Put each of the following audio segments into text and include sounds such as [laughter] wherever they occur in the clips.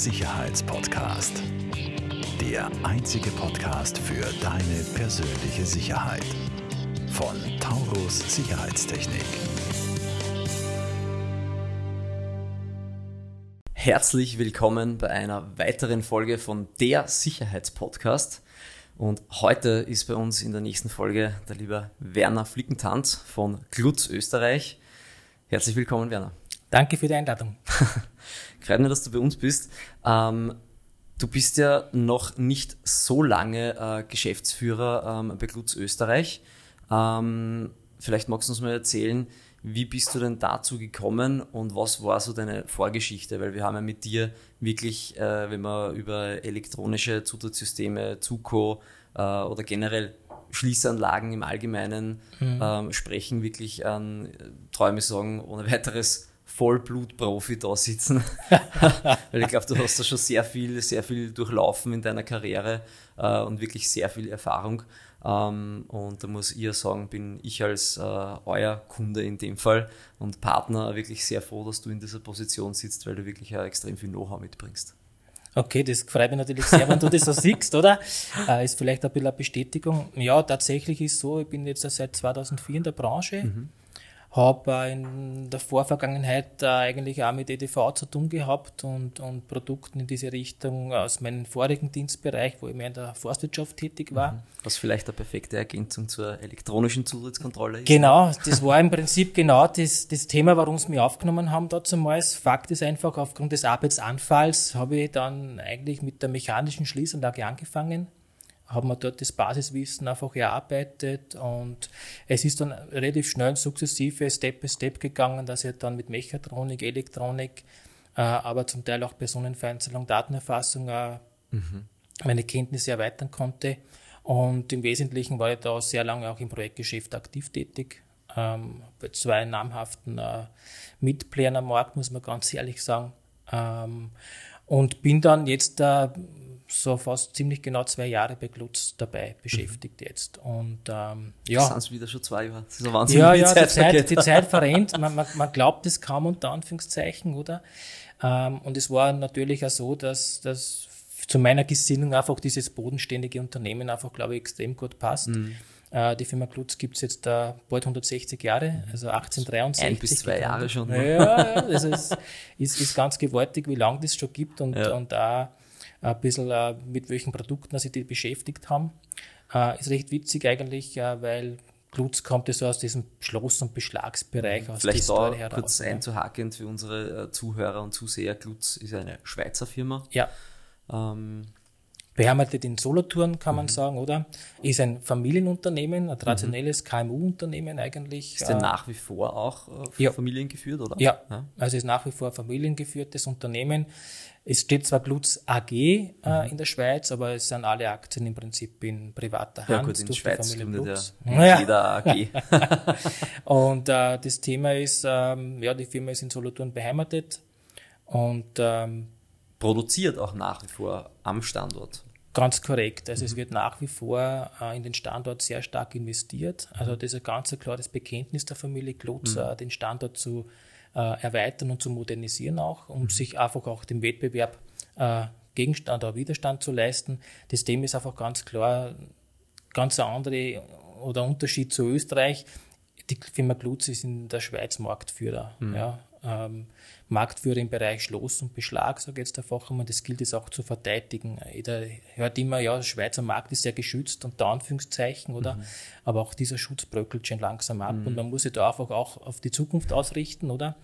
Sicherheitspodcast. Der einzige Podcast für deine persönliche Sicherheit. Von Taurus Sicherheitstechnik. Herzlich willkommen bei einer weiteren Folge von der Sicherheitspodcast. Und heute ist bei uns in der nächsten Folge der liebe Werner Flickentanz von Glutz Österreich. Herzlich willkommen, Werner. Danke für die Einladung. [laughs] Mich, dass du bei uns bist. Ähm, du bist ja noch nicht so lange äh, Geschäftsführer ähm, bei Glutz Österreich. Ähm, vielleicht magst du uns mal erzählen, wie bist du denn dazu gekommen und was war so deine Vorgeschichte? Weil wir haben ja mit dir wirklich, äh, wenn wir über elektronische Zusatzsysteme, ZUKO äh, oder generell Schließanlagen im Allgemeinen mhm. ähm, sprechen, wirklich an, äh, träume sagen, ohne weiteres Vollblut-Profi da sitzen. [laughs] Weil ich glaube, du hast da schon sehr viel, sehr viel durchlaufen in deiner Karriere äh, und wirklich sehr viel Erfahrung. Ähm, und da muss ich sagen, bin ich als äh, euer Kunde in dem Fall und Partner wirklich sehr froh, dass du in dieser Position sitzt, weil du wirklich ja extrem viel Know-how mitbringst. Okay, das freut mich natürlich sehr, wenn du das so siehst, oder? Äh, ist vielleicht ein bisschen eine Bestätigung. Ja, tatsächlich ist so, ich bin jetzt seit 2004 in der Branche. Mhm habe in der Vorvergangenheit eigentlich auch mit EDV zu tun gehabt und, und Produkten in diese Richtung aus meinem vorigen Dienstbereich, wo ich mehr in der Forstwirtschaft tätig war. Mhm. Was vielleicht eine perfekte Ergänzung zur elektronischen Zutrittskontrolle ist. Genau, das war im Prinzip genau das, das Thema, warum sie mich aufgenommen haben damals. Fakt ist einfach, aufgrund des Arbeitsanfalls habe ich dann eigentlich mit der mechanischen Schließanlage angefangen haben wir dort das Basiswissen einfach erarbeitet und es ist dann relativ schnell sukzessive Step by Step gegangen, dass ich dann mit Mechatronik, Elektronik, äh, aber zum Teil auch Personenvereinzelung, Datenerfassung äh, mhm. meine Kenntnisse erweitern konnte. Und im Wesentlichen war ich da sehr lange auch im Projektgeschäft aktiv tätig. Ähm, bei zwei namhaften äh, Mitplayern am Markt, muss man ganz ehrlich sagen. Ähm, und bin dann jetzt äh, so fast ziemlich genau zwei Jahre bei Glutz dabei beschäftigt mhm. jetzt. Und ähm, ja. Das sind wieder schon zwei Jahre. Das ist ein Wahnsinn, ja, ja, die Zeit, die Zeit verrennt. Man, man, man glaubt es kaum unter Anführungszeichen, oder? Ähm, und es war natürlich auch so, dass, dass zu meiner Gesinnung einfach dieses bodenständige Unternehmen einfach, glaube ich, extrem gut passt. Mhm. Äh, die Firma Glutz gibt es jetzt äh, bald 160 Jahre, also 1863. Ein bis zwei Jahre schon. Ja, ja, also es ist, ist ganz gewaltig, wie lange das schon gibt und, ja. und auch ein bisschen äh, mit welchen Produkten sie die beschäftigt haben. Äh, ist recht witzig eigentlich, äh, weil Glutz kommt ja so aus diesem Schloss- und Beschlagsbereich. Aus Vielleicht da heraus, kurz einzuhaken für unsere Zuhörer und Zuseher. Glutz ist eine Schweizer Firma. Ja. Ähm, beheimatet in Solothurn, kann man mhm. sagen, oder? Ist ein Familienunternehmen, ein traditionelles mhm. KMU-Unternehmen eigentlich. Ist der nach wie vor auch äh, ja. familiengeführt, oder? Ja. ja, also ist nach wie vor ein familiengeführtes Unternehmen. Es steht zwar Glutz AG äh, mhm. in der Schweiz, aber es sind alle Aktien im Prinzip in privater Hand. Ja gut, in der Schweiz gründet ja jeder AG. [laughs] und äh, das Thema ist, ähm, ja, die Firma ist in Solothurn beheimatet und ähm, produziert auch nach wie vor am Standort. Ganz korrekt. Also mhm. es wird nach wie vor äh, in den Standort sehr stark investiert. Also das ist ein ganz klares Bekenntnis der Familie Glutz, mhm. äh, den Standort zu äh, erweitern und zu modernisieren auch, um mhm. sich einfach auch dem Wettbewerb äh, Gegenstand oder Widerstand zu leisten. Das Thema ist einfach ganz klar, ganz ein anderer oder Unterschied zu Österreich. Die Firma Glutz ist in der Schweiz Marktführer. Mhm. Ja, ähm, Marktführer im Bereich Schloss und Beschlag, sage ich jetzt einfach einmal, das gilt es auch zu verteidigen. Jeder hört immer, ja, der Schweizer Markt ist sehr geschützt, unter Anführungszeichen, oder? Mhm. Aber auch dieser Schutz bröckelt schon langsam ab mhm. und man muss sich da einfach auch auf die Zukunft ausrichten, oder?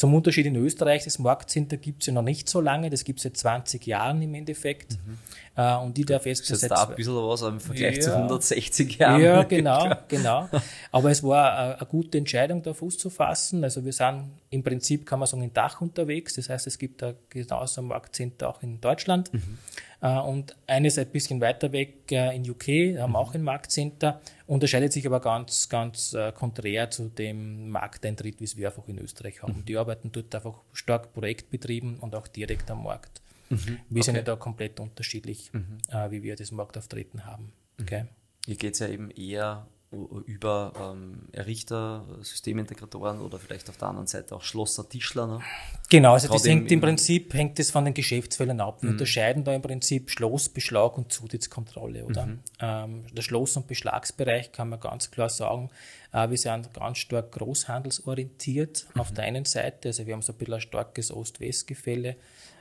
Zum Unterschied in Österreich, das Marktcenter gibt es ja noch nicht so lange, das gibt es seit 20 Jahren im Endeffekt. Mhm. Äh, und die darf jetzt das ist da ein bisschen was im Vergleich ja, zu 160 Jahren. Ja, [laughs] genau, genau. Aber es war eine, eine gute Entscheidung, da Fuß zu fassen. Also wir sind im Prinzip, kann man sagen, in Dach unterwegs. Das heißt, es gibt da genauso ein Marktcenter auch in Deutschland. Mhm. Äh, und eines ein bisschen weiter weg äh, in UK, haben mhm. auch ein Marktcenter, unterscheidet sich aber ganz, ganz äh, konträr zu dem Markteintritt, wie es wir einfach in Österreich haben. Mhm. Die arbeiten dort einfach stark projektbetrieben und auch direkt am Markt. Mhm. Wir okay. sind ja da komplett unterschiedlich, mhm. wie wir das Marktauftreten haben. Mhm. Okay. Hier geht es ja eben eher über ähm, Errichter, Systemintegratoren oder vielleicht auf der anderen Seite auch Schlosser, Tischler. Ne? Genau, also das hängt im, im, Prinzip hängt das von den Geschäftsfeldern ab. Wir mhm. unterscheiden da im Prinzip Schloss, Beschlag und Zutrittskontrolle. Oder? Mhm. Ähm, der Schloss- und Beschlagsbereich kann man ganz klar sagen, äh, wir sind ganz stark großhandelsorientiert mhm. auf der einen Seite. Also wir haben so ein bisschen ein starkes Ost-West-Gefälle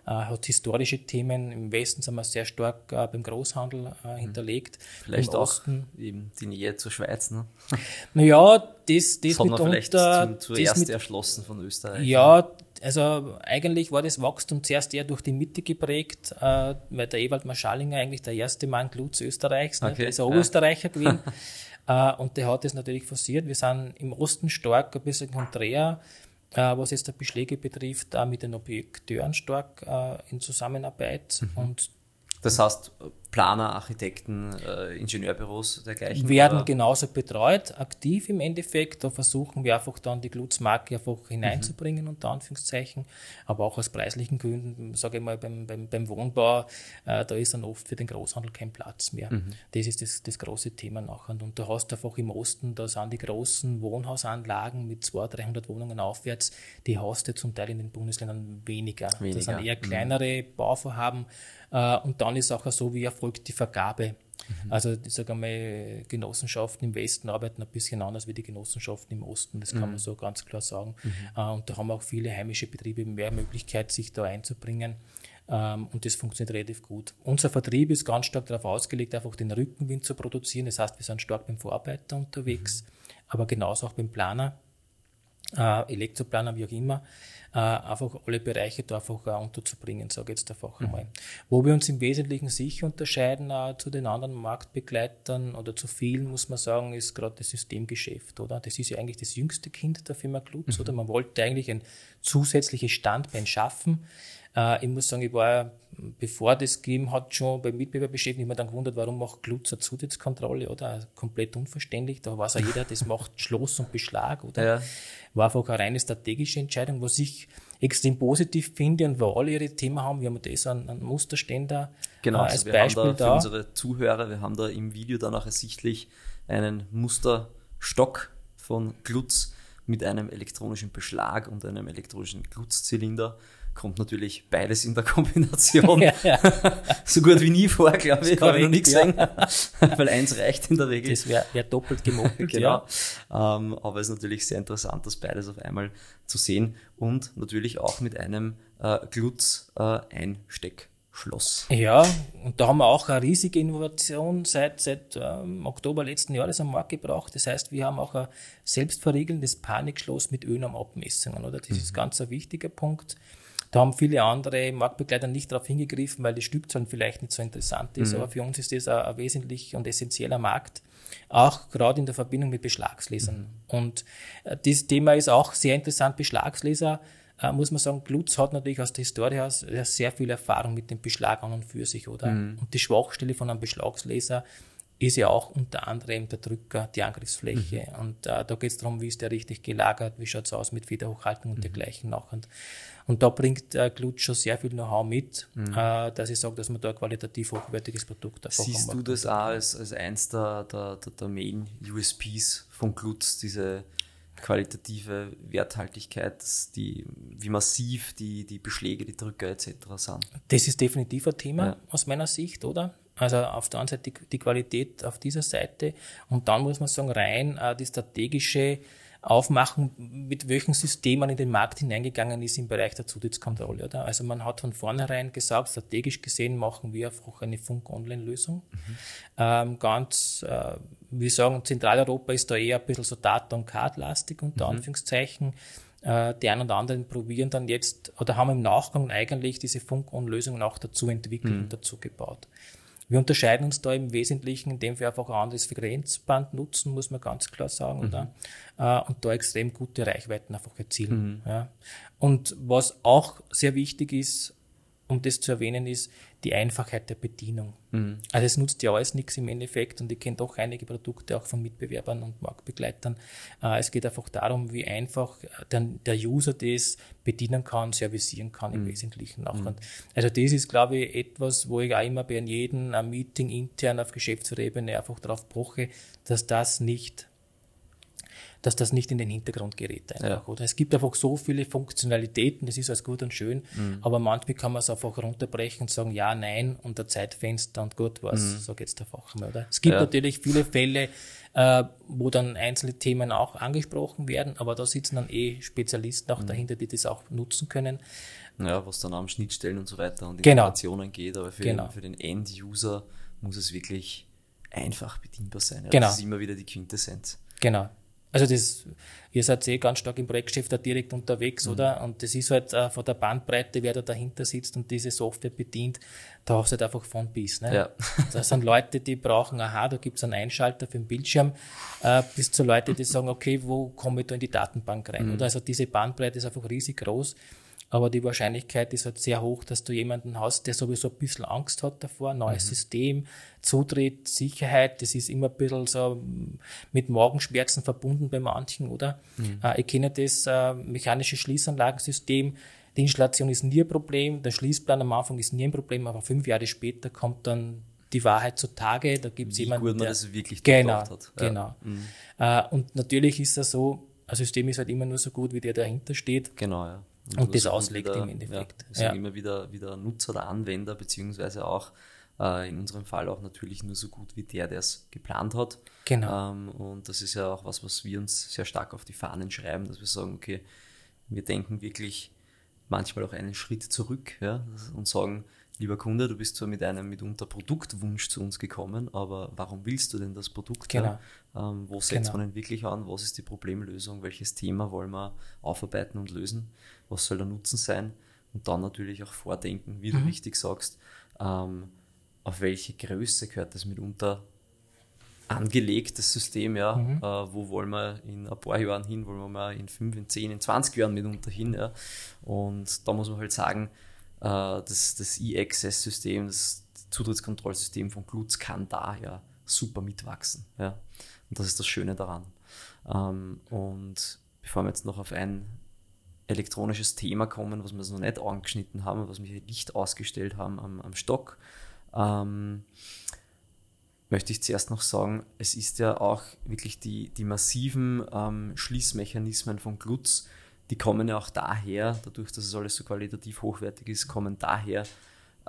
hat historische Themen. Im Westen sind wir sehr stark äh, beim Großhandel äh, mhm. hinterlegt. Vielleicht Im auch Osten, eben die Nähe zur Schweiz. Ne? [laughs] Naja, das, das Sondern vielleicht zum, zuerst mit, erschlossen von Österreich. Ja, also eigentlich war das Wachstum zuerst eher durch die Mitte geprägt, äh, weil der Ewald Marschallinger eigentlich der erste Mann Glutz Österreichs, ne? okay. der ist ein Oberösterreicher gewesen. [laughs] äh, und der hat das natürlich forciert. Wir sind im Osten stark ein bisschen konträr äh, was jetzt die Beschläge betrifft, auch mit den Objekteuren stark äh, in Zusammenarbeit. Mhm. Und das heißt, Planer, Architekten, äh, Ingenieurbüros dergleichen? Werden genauso betreut, aktiv im Endeffekt. Da versuchen wir einfach dann die Glutzmarke einfach hineinzubringen, mhm. unter Anführungszeichen. Aber auch aus preislichen Gründen, sage ich mal, beim, beim, beim Wohnbau, äh, da ist dann oft für den Großhandel kein Platz mehr. Mhm. Das ist das, das große Thema nachher. Und du hast einfach im Osten, da sind die großen Wohnhausanlagen mit 200, 300 Wohnungen aufwärts, die hast du zum Teil in den Bundesländern weniger. weniger. Das sind eher kleinere mhm. Bauvorhaben. Äh, und dann ist auch so, wie erfolgt die Vergabe. Mhm. Also ich sage einmal, Genossenschaften im Westen arbeiten ein bisschen anders wie die Genossenschaften im Osten, das kann mhm. man so ganz klar sagen. Mhm. Äh, und da haben auch viele heimische Betriebe mehr Möglichkeit, sich da einzubringen. Ähm, und das funktioniert relativ gut. Unser Vertrieb ist ganz stark darauf ausgelegt, einfach den Rückenwind zu produzieren. Das heißt, wir sind stark beim Vorarbeiter unterwegs, mhm. aber genauso auch beim Planer, äh, Elektroplaner, wie auch immer äh, einfach alle Bereiche da einfach äh, unterzubringen, sage ich jetzt einfach mhm. einmal. Wo wir uns im Wesentlichen sicher unterscheiden äh, zu den anderen Marktbegleitern oder zu vielen, muss man sagen, ist gerade das Systemgeschäft, oder? Das ist ja eigentlich das jüngste Kind der Firma Klutz, mhm. oder? Man wollte eigentlich ein zusätzliches Standbein schaffen. Äh, ich muss sagen, ich war, bevor das gegeben hat, schon beim Mitbewerber beschäftigt, ich habe mir dann gewundert, warum macht Klutz eine Zutrittskontrolle, oder? Komplett unverständlich. Da weiß auch jeder, das macht Schloss und Beschlag, oder? Ja. War einfach eine reine strategische Entscheidung, was ich extrem positiv finde und wo alle ihre Themen haben. Wir haben das an, an Musterständer genau, äh, als also Beispiel haben da, da. Für unsere Zuhörer, wir haben da im Video dann auch ersichtlich einen Musterstock von Glutz mit einem elektronischen Beschlag und einem elektronischen Glutzzylinder kommt natürlich beides in der Kombination [laughs] ja, ja. [laughs] so gut wie nie vor, glaube ich. Habe ich noch nie gesehen, ja. [laughs] weil eins reicht in der Regel. Das wäre wär doppelt gemoppelt, genau. ja. Ähm, aber es ist natürlich sehr interessant, das beides auf einmal zu sehen und natürlich auch mit einem äh, Glutz-Einsteck. Äh. Ja, und da haben wir auch eine riesige Innovation seit, seit ähm, Oktober letzten Jahres am Markt gebracht. Das heißt, wir haben auch ein selbstverriegelndes Panikschloss mit Ölnahmeabmessungen, oder? Das mhm. ist ganz ein wichtiger Punkt. Da haben viele andere Marktbegleiter nicht darauf hingegriffen, weil die Stückzahl vielleicht nicht so interessant ist. Mhm. Aber für uns ist das ein, ein wesentlich und essentieller Markt auch gerade in der Verbindung mit Beschlagslesern. Mhm. Und äh, dieses Thema ist auch sehr interessant. Beschlagsleser, äh, muss man sagen, Glutz hat natürlich aus der Historie aus sehr viel Erfahrung mit dem Beschlag an und für sich, oder? Mhm. Und die Schwachstelle von einem Beschlagsleser ist ja auch unter anderem der Drücker, die Angriffsfläche. Mhm. Und äh, da geht es darum, wie ist der richtig gelagert, wie schaut es aus mit Wiederhochhaltung und mhm. dergleichen noch. Und, und da bringt äh, Glutsch schon sehr viel Know-how mit, mhm. äh, dass ich sage, dass man da ein qualitativ hochwertiges Produkt einfach Siehst du das auch als, als eins der, der, der, der Main-USPs von Glutz, diese qualitative Werthaltigkeit, die, wie massiv die, die Beschläge, die Drücker etc. sind? Das ist definitiv ein Thema ja. aus meiner Sicht, oder? Also auf der einen Seite die, die, Qualität auf dieser Seite und dann muss man sagen, rein äh, die strategische Aufmachen, mit welchen Systemen man in den Markt hineingegangen ist im Bereich der Zutrittskontrolle. Oder? Also man hat von vornherein gesagt, strategisch gesehen machen wir einfach eine Funk-Online-Lösung. Mhm. Ähm, ganz, äh, wir sagen, Zentraleuropa ist da eher ein bisschen so Data- und Card-lastig unter mhm. Anführungszeichen. Äh, die einen oder anderen probieren dann jetzt oder haben im Nachgang eigentlich diese Funk-On-Lösungen auch dazu entwickelt mhm. und dazu gebaut. Wir unterscheiden uns da im Wesentlichen, indem wir einfach ein anderes Frequenzband nutzen, muss man ganz klar sagen, mhm. Äh, und da extrem gute Reichweiten einfach erzielen. Mhm. Ja. Und was auch sehr wichtig ist, um das zu erwähnen, ist die Einfachheit der Bedienung. Mhm. Also es nutzt ja alles nichts im Endeffekt und ich kenne doch einige Produkte auch von Mitbewerbern und Marktbegleitern. Äh, es geht einfach darum, wie einfach der, der User das bedienen kann, servicieren kann im mhm. Wesentlichen auch. Mhm. also das ist, glaube ich, etwas, wo ich auch immer bei jedem Meeting intern auf Geschäftsführerebene einfach darauf poche, dass das nicht dass das nicht in den Hintergrund gerät einfach, ja. oder? Es gibt einfach so viele Funktionalitäten, das ist alles gut und schön, mhm. aber manchmal kann man es einfach runterbrechen und sagen, ja, nein, und der Zeitfenster und gut was, mhm. so geht's der Fachmann, oder? Es gibt ja. natürlich viele Fälle, äh, wo dann einzelne Themen auch angesprochen werden, aber da sitzen dann eh Spezialisten auch mhm. dahinter, die das auch nutzen können. Ja, was dann am Schnittstellen und so weiter und genau. Informationen geht, aber für, genau. den, für den End-User muss es wirklich einfach bedienbar sein. Ja, genau. Das ist immer wieder die Quintessenz. Genau. Also das, ihr seid eh ganz stark im Projektgeschäft da direkt unterwegs, mhm. oder? Und das ist halt äh, von der Bandbreite, wer da dahinter sitzt und diese Software bedient, da hast du halt einfach von bis. Ne? Ja. [laughs] Das sind Leute, die brauchen, aha, da gibt es einen Einschalter für den Bildschirm, äh, bis zu Leute, die sagen, okay, wo komme ich da in die Datenbank rein? Mhm. Oder? Also diese Bandbreite ist einfach riesig groß aber die Wahrscheinlichkeit ist halt sehr hoch, dass du jemanden hast, der sowieso ein bisschen Angst hat davor, neues mhm. System, Zutritt, Sicherheit, das ist immer ein bisschen so mit Morgenschmerzen verbunden bei manchen, oder? Mhm. Äh, ich kenne das äh, mechanische Schließanlagensystem, die Installation ist nie ein Problem, der Schließplan am Anfang ist nie ein Problem, aber fünf Jahre später kommt dann die Wahrheit zutage, da gibt es jemanden, gut man der das wirklich genau, hat. Ja. Genau. Mhm. Äh, und natürlich ist das so, ein System ist halt immer nur so gut, wie der dahinter steht. Genau, ja. Und, und das auslegt wieder, im Endeffekt. Ja, also ja. immer wieder, wieder Nutzer oder Anwender, beziehungsweise auch äh, in unserem Fall auch natürlich nur so gut wie der, der es geplant hat. Genau. Ähm, und das ist ja auch was, was wir uns sehr stark auf die Fahnen schreiben, dass wir sagen, okay, wir denken wirklich manchmal auch einen Schritt zurück ja, und sagen, lieber Kunde, du bist zwar mit einem mitunter Produktwunsch zu uns gekommen, aber warum willst du denn das Produkt? Genau. Ähm, wo setzt genau. man ihn wirklich an? Was ist die Problemlösung? Welches Thema wollen wir aufarbeiten und lösen? Was soll der Nutzen sein? Und dann natürlich auch vordenken, wie mhm. du richtig sagst, ähm, auf welche Größe gehört das mitunter angelegt, das System, ja. Mhm. Äh, wo wollen wir in ein paar Jahren hin? Wollen wir mal in fünf, in zehn, in 20 Jahren mitunter hin, ja. Und da muss man halt sagen, das, das E-Access-System, das Zutrittskontrollsystem von Glutz kann da ja super mitwachsen. Ja. Und das ist das Schöne daran. Ähm, und bevor wir jetzt noch auf ein elektronisches Thema kommen, was wir noch nicht angeschnitten haben, was wir nicht ausgestellt haben am, am Stock, ähm, möchte ich zuerst noch sagen, es ist ja auch wirklich die, die massiven ähm, Schließmechanismen von Glutz, die kommen ja auch daher, dadurch, dass es alles so qualitativ hochwertig ist, kommen daher,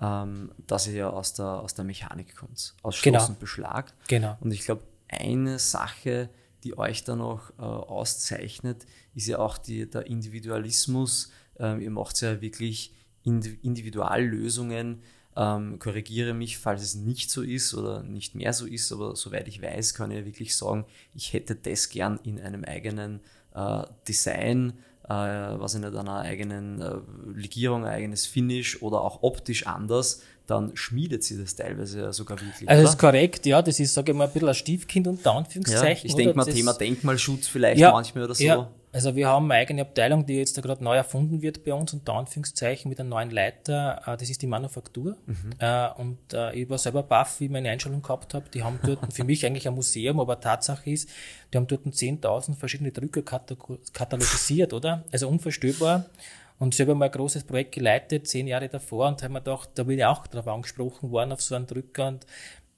ähm, dass ihr ja aus der, aus der Mechanik kommt, aus Schloss genau. und Beschlag. Genau. Und ich glaube, eine Sache, die euch da noch äh, auszeichnet, ist ja auch die, der Individualismus. Ähm, ihr macht ja wirklich Individuallösungen. Ähm, korrigiere mich, falls es nicht so ist oder nicht mehr so ist, aber soweit ich weiß, kann ich wirklich sagen, ich hätte das gern in einem eigenen äh, Design äh, was in einer eigenen äh, Legierung, eigenes Finish oder auch optisch anders, dann schmiedet sie das teilweise sogar wirklich. Also das ist korrekt, ja, das ist, sage ich mal, ein bisschen ein Stiefkind unter Anführungszeichen. Ja, ich denke mal, Thema Denkmalschutz vielleicht ja, manchmal oder so. Ja, also wir haben eine eigene Abteilung, die jetzt gerade neu erfunden wird bei uns, unter Anführungszeichen, mit einem neuen Leiter. Äh, das ist die Manufaktur. Mhm. Äh, und äh, ich war selber baff, wie ich meine Einstellung gehabt habe. Die haben dort für mich eigentlich ein Museum, aber Tatsache ist, die haben dort 10.000 verschiedene Drücker katalogisiert, oder? Also unvorstellbar. Und ich habe mal ein großes Projekt geleitet, zehn Jahre davor, und habe mir gedacht, da bin ich auch darauf angesprochen worden, auf so einen Drücker, und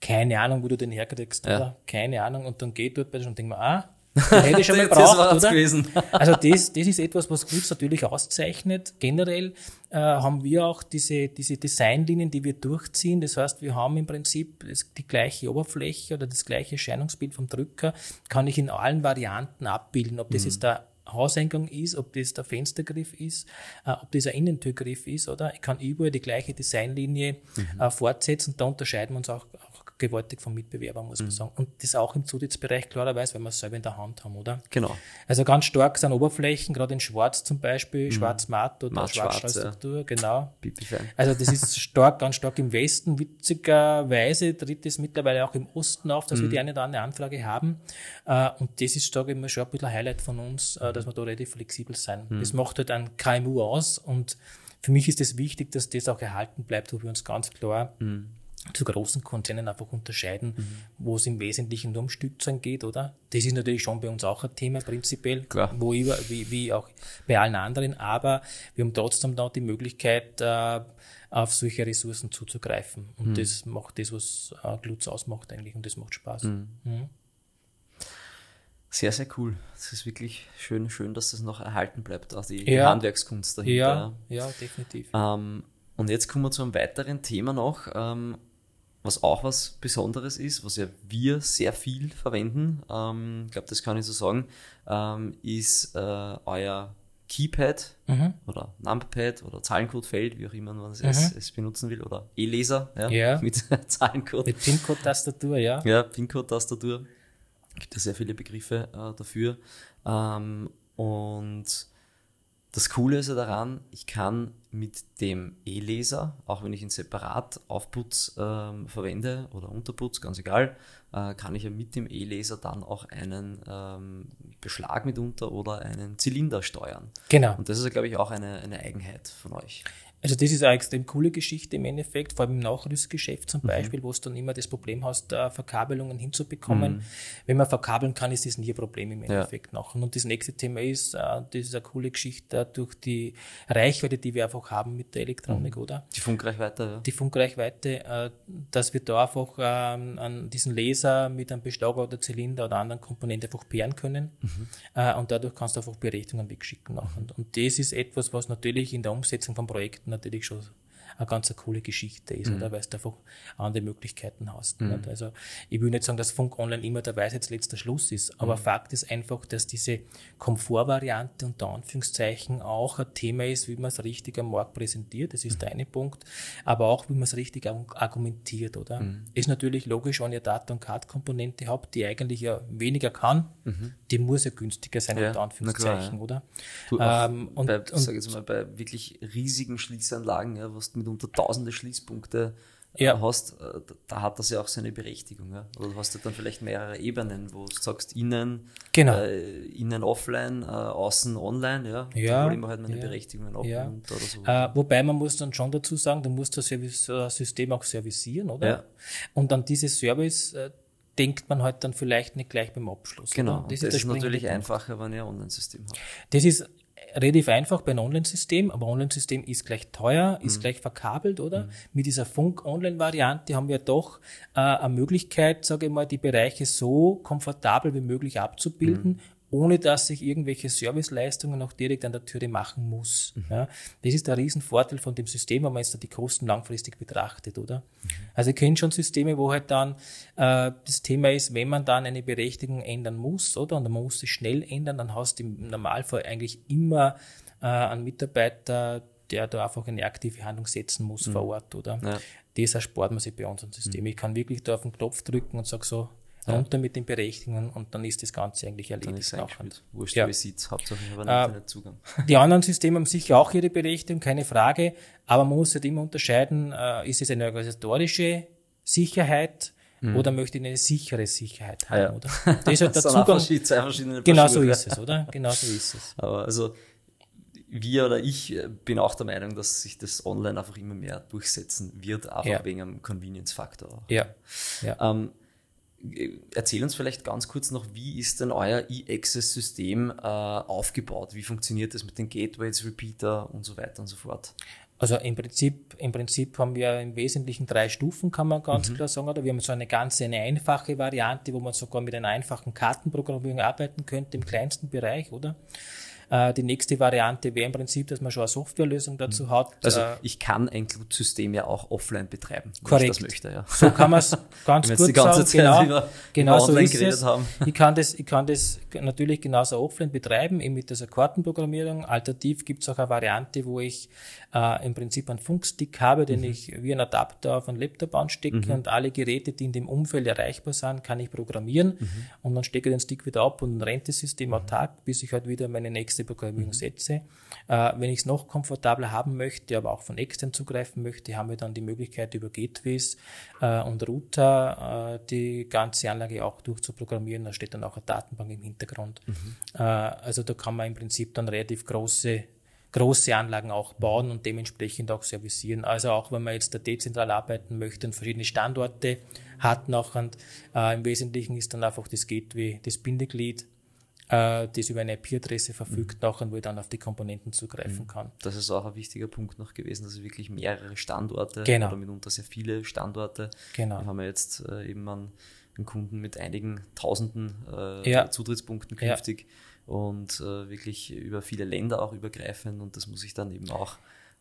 keine Ahnung, wo du den herkriegst, ja. oder? Keine Ahnung. Und dann geht dort bei und denke mir, ah, [laughs] den hätte ich schon mal braucht, oder? Gewesen. [laughs] also das, das ist etwas, was Glutz natürlich auszeichnet. Generell äh, haben wir auch diese, diese Designlinien, die wir durchziehen. Das heißt, wir haben im Prinzip die gleiche Oberfläche oder das gleiche Erscheinungsbild vom Drücker, kann ich in allen Varianten abbilden. Ob das mhm. jetzt der Hauseingang ist, ob das der Fenstergriff ist, äh, ob das ein Innentürgriff ist, oder? Ich kann überall die gleiche Designlinie mhm. äh, fortsetzen. Da unterscheiden wir uns auch, gewaltig vom Mitbewerber, muss man mhm. sagen. Und das auch im Zutrittsbereich klarerweise, weil wir es selber in der Hand haben, oder? Genau. Also ganz stark sind Oberflächen, gerade in Schwarz zum Beispiel, mhm. Schwarz-Matt oder Schwarz-Struktur, ja. genau. Also das ist [laughs] stark, ganz stark im Westen. Witzigerweise tritt es mittlerweile auch im Osten auf, dass mhm. wir die eine oder andere Anfrage haben. Äh, und das ist, sage ich mal, schon ein bisschen ein Highlight von uns, äh, dass wir da relativ flexibel sein. Mhm. Das macht halt ein KMU aus und für mich ist es wichtig, dass das auch erhalten bleibt, wo wir uns ganz klar mhm. Zu großen Konzernen einfach unterscheiden, mhm. wo es im Wesentlichen nur um Stückzahlen geht, oder? Das ist natürlich schon bei uns auch ein Thema prinzipiell, Klar. wo ich, wie, wie auch bei allen anderen, aber wir haben trotzdem noch die Möglichkeit, äh, auf solche Ressourcen zuzugreifen. Und mhm. das macht das, was äh, Glutz ausmacht eigentlich und das macht Spaß. Mhm. Mhm. Sehr, sehr cool. Es ist wirklich schön, schön, dass das noch erhalten bleibt, auch die ja. Handwerkskunst dahinter. Ja, ja definitiv. Ähm, und jetzt kommen wir zu einem weiteren Thema noch, ähm, was auch was Besonderes ist, was ja wir sehr viel verwenden, ähm, ich glaube, das kann ich so sagen, ähm, ist äh, euer Keypad mhm. oder Numberpad oder Zahlencodefeld, wie auch immer man es, mhm. es benutzen will, oder E-Laser ja, ja. [laughs] mit Zahlencode. Mit PIN-Code-Tastatur, ja. Ja, PIN-Code-Tastatur gibt es sehr viele Begriffe äh, dafür. Ähm, und das Coole ist ja daran, ich kann mit dem E-Laser, auch wenn ich ihn separat Aufputz ähm, verwende oder Unterputz, ganz egal, äh, kann ich ja mit dem E-Laser dann auch einen ähm, Beschlag mitunter oder einen Zylinder steuern. Genau. Und das ist ja, glaube ich, auch eine, eine Eigenheit von euch. Also das ist eine extrem coole Geschichte im Endeffekt, vor allem im Nachrüstgeschäft zum mhm. Beispiel, wo du dann immer das Problem hast, uh, Verkabelungen hinzubekommen. Mhm. Wenn man verkabeln kann, ist das nie ein Problem im Endeffekt ja. nachher. Und das nächste Thema ist, uh, das ist eine coole Geschichte uh, durch die Reichweite, die wir einfach haben mit der Elektronik, mhm. oder? Die Funkreichweite, ja. Die Funkreichweite, dass wir da einfach ähm, an diesen Laser mit einem Beschlag oder Zylinder oder anderen Komponenten einfach paaren können. Mhm. und dadurch kannst du einfach Berechnungen wegschicken nachher. Und, und das ist etwas, was natürlich in der Umsetzung von Projekten natürlich schon eine ganz coole Geschichte ist, mhm. oder? Weil du einfach andere Möglichkeiten hast. Mhm. Also ich will nicht sagen, dass Funk Online immer der Weisheit letzter Schluss ist, aber mhm. Fakt ist einfach, dass diese Komfortvariante unter Anführungszeichen auch ein Thema ist, wie man es richtig am Markt präsentiert. Das ist mhm. der eine Punkt. Aber auch, wie man es richtig argumentiert, oder? Mhm. Ist natürlich logisch, wenn ihr Data- und Card-Komponente habt, die eigentlich ja weniger kann, mhm. die muss ja günstiger sein, ja, unter Anführungszeichen, klar, ja. oder? Du, ähm, und, bei, und, sag jetzt mal, bei wirklich riesigen Schließanlagen, ja, was du mitunter tausende Schließpunkte äh, ja. hast, äh, da hat das ja auch seine Berechtigung. Ja? Oder du hast ja dann vielleicht mehrere Ebenen, wo du sagst, innen, genau. äh, innen offline, äh, außen online, ja. ja. Da immer halt meine ja. Berechtigungen auch ja. oder so. Äh, wobei man muss dann schon dazu sagen, du musst das Service, System auch servicieren, oder? Ja. Und an dieses Service äh, denkt man halt dann vielleicht nicht gleich beim Abschluss. Genau, das, das ist, ist natürlich einfacher, wenn ihr ein Online-System habt. Das ist relativ einfach bei einem Online-System, aber Online-System ist gleich teuer, ist mhm. gleich verkabelt, oder? Mhm. Mit dieser Funk-Online-Variante haben wir doch äh, eine Möglichkeit, sage ich mal, die Bereiche so komfortabel wie möglich abzubilden, mhm ohne dass ich irgendwelche Serviceleistungen noch direkt an der Türe machen muss. Mhm. Ja, das ist der Riesenvorteil von dem System, wenn man jetzt die Kosten langfristig betrachtet, oder? Mhm. Also ich kenne schon Systeme, wo halt dann äh, das Thema ist, wenn man dann eine Berechtigung ändern muss, oder? Und man muss es schnell ändern, dann hast du im Normalfall eigentlich immer äh, einen Mitarbeiter, der da einfach eine aktive Handlung setzen muss mhm. vor Ort, oder? Ja. Das erspart man sich bei unserem System. Mhm. Ich kann wirklich da auf den Knopf drücken und sage so, runter mit den Berechtigungen und dann ist das Ganze eigentlich erledigt. Dann ist Wurscht, ja. sieht's, Hauptsache ich habe einen äh, Internetzugang. [laughs] Die anderen Systeme haben sicher auch ihre Berechtigung, keine Frage, aber man muss halt immer unterscheiden, äh, ist es eine organisatorische Sicherheit mhm. oder möchte ich eine sichere Sicherheit haben, ja. oder? [laughs] Das ist halt der Zugang. Zwei verschiedene genau so ist es, oder? Genau so ist es. [laughs] Aber also, wir oder ich äh, bin auch der Meinung, dass sich das online einfach immer mehr durchsetzen wird, einfach ja. wegen einem Convenience-Faktor. Ja. ja. Ähm, Erzähl uns vielleicht ganz kurz noch, wie ist denn euer E-Access-System äh, aufgebaut? Wie funktioniert das mit den Gateways, Repeater und so weiter und so fort? Also im Prinzip, im Prinzip haben wir im Wesentlichen drei Stufen, kann man ganz mhm. klar sagen. Oder wir haben so eine ganz eine einfache Variante, wo man sogar mit einer einfachen Kartenprogrammierung arbeiten könnte im kleinsten Bereich, oder? Äh, die nächste Variante wäre im Prinzip, dass man schon eine Softwarelösung dazu hat. Also äh, ich kann ein Cloud-System ja auch offline betreiben, korrekt. wenn ich das möchte. Ja. So kann man es [laughs] ganz kurz die ganze sagen. Zeit genau, genau so ist es. Haben. Ich kann das, ich kann das natürlich genauso offline betreiben, eben mit dieser Kartenprogrammierung. Alternativ gibt es auch eine Variante, wo ich äh, im Prinzip einen Funkstick habe, den mhm. ich wie ein Adapter auf einen Laptop anstecke mhm. und alle Geräte, die in dem Umfeld erreichbar sind, kann ich programmieren mhm. und dann stecke ich den Stick wieder ab und rennt das System autark, bis ich halt wieder meine nächste Programmierung mhm. Äh, wenn ich es noch komfortabler haben möchte, aber auch von extern zugreifen möchte, haben wir dann die Möglichkeit über Gateways äh, und Router äh, die ganze Anlage auch durchzuprogrammieren. Da steht dann auch eine Datenbank im Hintergrund. Mhm. Äh, also da kann man im Prinzip dann relativ große große Anlagen auch bauen und dementsprechend auch servicieren. Also auch wenn man jetzt da dezentral arbeiten möchte und verschiedene Standorte hat noch und äh, im Wesentlichen ist dann einfach das Gateway, das Bindeglied, äh, das über eine IP-Adresse verfügt, mhm. nachher, wo ich dann auf die Komponenten zugreifen mhm. kann. Das ist auch ein wichtiger Punkt noch gewesen, dass wirklich mehrere Standorte genau. oder mitunter sehr viele Standorte. Genau. Wir haben ja jetzt äh, eben einen, einen, Kunden mit einigen tausenden äh, Ja. Zutrittspunkten Ja. künftig und äh, wirklich über viele Länder auch übergreifend und das muss ich dann eben auch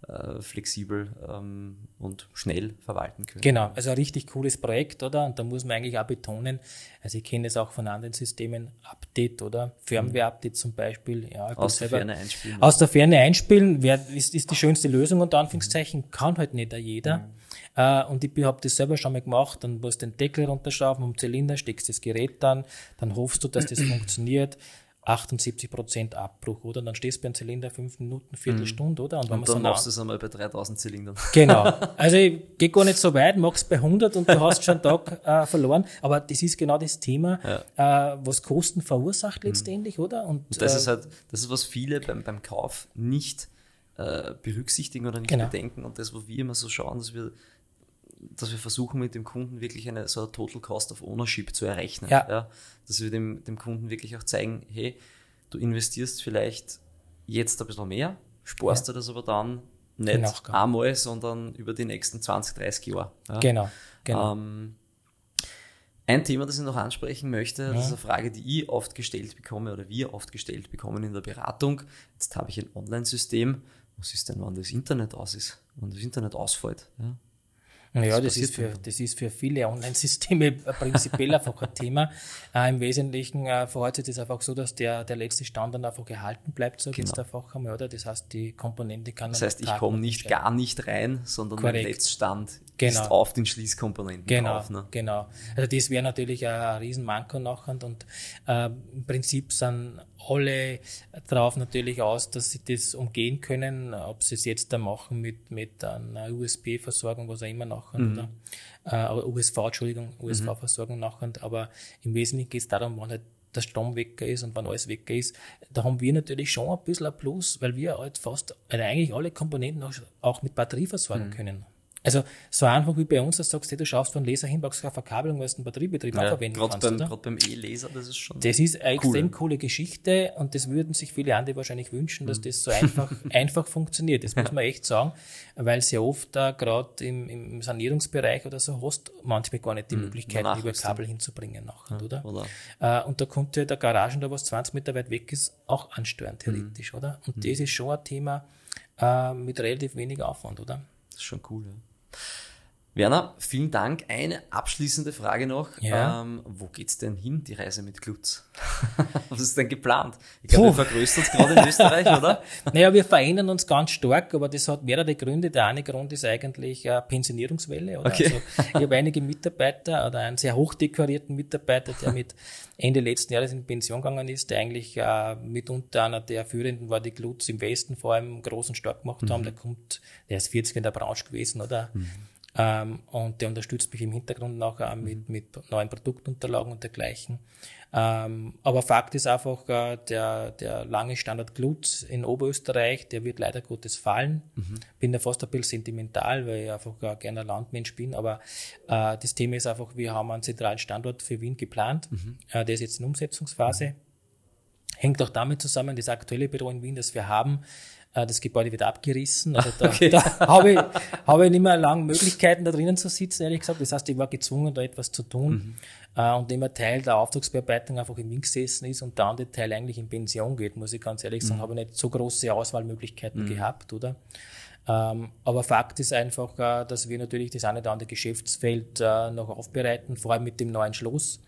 äh, flexibel ähm, und schnell verwalten können. Genau, also ein richtig cooles Projekt, oder? Und da muss man eigentlich auch betonen, also ich kenne es auch von anderen Systemen, Update, oder? Firmware-Update zum Beispiel. Ja, Aus der Ferne einspielen. Aus der Ferne einspielen wär, ist, ist die schönste Lösung, unter Anführungszeichen, kann halt nicht jeder. Äh, und ich habe das selber schon mal gemacht, dann musst du den Deckel runterschrauben vom Zylinder, steckst das Gerät dann, dann hoffst du, dass das [clears throat] funktioniert. 78% Abbruch, oder? Dann stehst du beim Zylinder fünf Minuten, Viertelstunde, oder? wenn und dann so machst du es einmal bei 3000 Zylindern. [laughs] Genau. [laughs] Also ich gehe gar nicht so weit, mach's bei 100 und du hast schon einen Tag äh, verloren. Aber das ist genau das Thema, äh, was Kosten verursacht letztendlich, oder? Und, Und das äh, ist halt, das ist, was viele beim, beim Kauf nicht äh, berücksichtigen oder nicht Genau. bedenken. Und das, wo wir immer so schauen, dass wir, dass wir versuchen, mit dem Kunden wirklich eine so eine Total Cost of Ownership zu errechnen. Ja. Dass wir dem, dem Kunden wirklich auch zeigen, hey, du investierst vielleicht jetzt ein bisschen mehr, sparst dir das aber dann nicht Nachgang. einmal, sondern über die nächsten 20, 30 Jahre. Ja? Genau, genau. Ähm, ein Thema, das ich noch ansprechen möchte, das ist eine Frage, die ich oft gestellt bekomme oder wir oft gestellt bekommen in der Beratung. Jetzt habe ich ein Online-System. Was ist denn, wenn das Internet aus ist? Wenn das Internet ausfällt? Ja? Ja, Was das ist, für, das ist für viele Online-Systeme [laughs] prinzipiell einfach ein Thema. Äh, Im Wesentlichen äh, verhält sich das einfach so, dass der, der letzte Stand dann einfach erhalten bleibt, sag ich Genau. jetzt einfach einmal, oder? Das heißt, die Komponente kann Das heißt, ich komme nicht gar nicht rein, sondern mein Korrekt. Netzstand Genau. ist auf den Schließkomponenten Genau, drauf. Ne? genau. Also das wäre natürlich ein, ein Riesenmanko nachher und äh, im Prinzip sind alle darauf natürlich aus, dass sie das umgehen können, ob sie es jetzt da machen mit, mit einer USB-Versorgung, was auch immer nachher, oder? Äh, aber USV, Entschuldigung, USV-Versorgung nachher, aber im Wesentlichen geht es darum, wann halt der Strom weg ist und wann alles weg ist, da haben wir natürlich schon ein bisschen ein Plus, weil wir halt fast, also eigentlich alle Komponenten auch, auch mit Batterie versorgen können. Also so einfach wie bei uns, dass du sagst, hey, du schaust von Laser hin, brauchst keine Verkabelung, weil du einen Batteriebetrieb auch Ja, verwenden Gerade kannst, beim, grad beim E-Laser, das ist schon. Das ist eine extrem coole Geschichte und das würden sich viele andere wahrscheinlich wünschen, Mhm. dass das so einfach, [laughs] einfach funktioniert. Das muss man echt sagen, weil sehr oft da gerade im, im Sanierungsbereich oder so hast manchmal gar nicht die Möglichkeit, danach über du- Kabel hinzubringen nachher, oder? oder? Äh, und da könnte der Garagen, da was 20 Meter weit weg ist, auch ansteuern, Mhm. theoretisch, oder? Und das ist schon ein Thema äh, mit relativ wenig Aufwand, oder? Das ist schon cool. Ja. Werner, vielen Dank. Eine abschließende Frage noch. Ja. Ähm, wo geht's denn hin, die Reise mit Glutz? [laughs] Was ist denn geplant? Ich glaube, wir vergrößern uns gerade in Österreich, [laughs] oder? Naja, wir verändern uns ganz stark, aber das hat mehrere Gründe. Der eine Grund ist eigentlich eine Pensionierungswelle. Oder? Okay. Also, ich habe einige Mitarbeiter oder einen sehr hochdekorierten Mitarbeiter, der mit Ende letzten Jahres in Pension gegangen ist, der eigentlich äh, mitunter einer der führenden war, die Glutz im Westen vor allem großen stark gemacht haben. Der kommt, der ist 40 in der Branche gewesen, oder? Ähm, und der unterstützt mich im Hintergrund nachher auch mit, mit neuen Produktunterlagen und dergleichen. Ähm, aber Fakt ist einfach, äh, der, der lange Standard Glutz in Oberösterreich, der wird leider Gottes fallen. Bin da fast ein bisschen sentimental, weil ich einfach äh, gerne ein Landmensch bin. Aber äh, das Thema ist einfach, wir haben einen zentralen Standort für Wien geplant. Äh, der ist jetzt in Umsetzungsphase. Hängt auch damit zusammen, das aktuelle Büro in Wien, das wir haben, das Gebäude wird abgerissen. Also da, da habe ich, habe ich nicht mehr lange Möglichkeiten, da drinnen zu sitzen, ehrlich gesagt. Das heißt, ich war gezwungen, da etwas zu tun. Äh, und immer Teil der Auftragsbearbeitung einfach im Wien gesessen ist und der andere Teil eigentlich in Pension geht, muss ich ganz ehrlich sagen, habe ich nicht so große Auswahlmöglichkeiten gehabt, oder? Ähm, aber Fakt ist einfach, äh, dass wir natürlich das eine oder andere Geschäftsfeld äh, noch aufbereiten, vor allem mit dem neuen Schloss.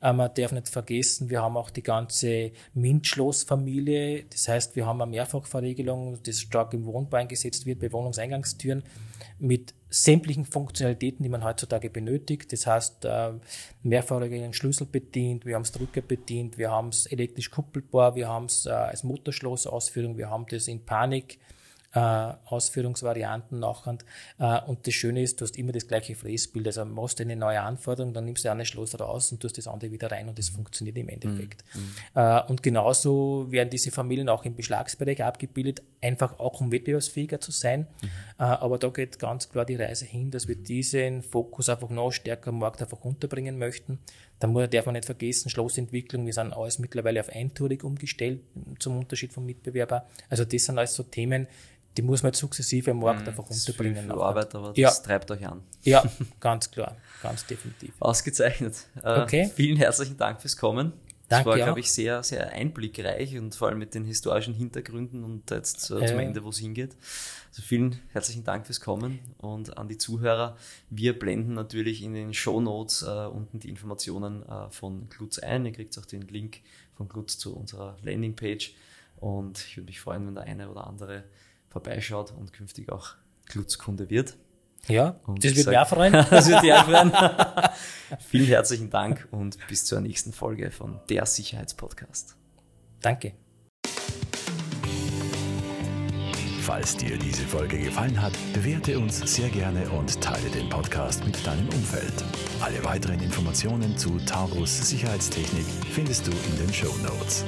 Äh, man darf nicht vergessen, wir haben auch die ganze MINT-Schlossfamilie. Das heißt, wir haben eine Mehrfachverriegelung, das stark im Wohnbau eingesetzt wird, bei Wohnungseingangstüren mit sämtlichen Funktionalitäten, die man heutzutage benötigt. Das heißt, mehrfachigen Schlüssel bedient, wir haben es Drücker bedient, wir haben es elektrisch kuppelbar, wir haben es als Motorschloss-Ausführung, wir haben das in Panik äh, Ausführungsvarianten nachher. Äh, und das Schöne ist, du hast immer das gleiche Fräsbild. Also machst du eine neue Anforderung, dann nimmst du eine Schloss raus und tust das andere wieder rein und das funktioniert im Endeffekt. Mhm. Äh, und genauso werden diese Familien auch im Beschlagsbereich abgebildet, einfach auch um wettbewerbsfähiger zu sein. Mhm. Äh, aber da geht ganz klar die Reise hin, dass wir diesen Fokus einfach noch stärker am Markt einfach unterbringen möchten. Da darf man nicht vergessen, Schlossentwicklung, wir sind alles mittlerweile auf eintourig umgestellt, zum Unterschied vom Mitbewerber. Also das sind alles so Themen, die muss man jetzt sukzessive am Markt mhm, einfach unterbringen. Viel, Arbeit, aber das ja. treibt euch an. Ja, [laughs] ganz klar, ganz definitiv. Ausgezeichnet. Äh, okay. Vielen herzlichen Dank fürs Kommen. Danke das war, glaube ich, sehr, sehr einblickreich und vor allem mit den historischen Hintergründen und jetzt äh, zum Ende, wo es hingeht. Also vielen herzlichen Dank fürs Kommen und an die Zuhörer. Wir blenden natürlich in den Show Notes äh, unten die Informationen äh, von Glutz ein. Ihr kriegt auch den Link von Glutz zu unserer Landingpage und ich würde mich freuen, wenn der eine oder andere vorbeischaut und künftig auch Klutzkunde wird. Ja, und das würde mich auch freuen. [laughs] Das würde mich auch freuen. [laughs] Vielen herzlichen Dank und bis zur nächsten Folge von Der Sicherheitspodcast. Danke. Falls dir diese Folge gefallen hat, bewerte uns sehr gerne und teile den Podcast mit deinem Umfeld. Alle weiteren Informationen zu Taurus Sicherheitstechnik findest du in den Show Notes.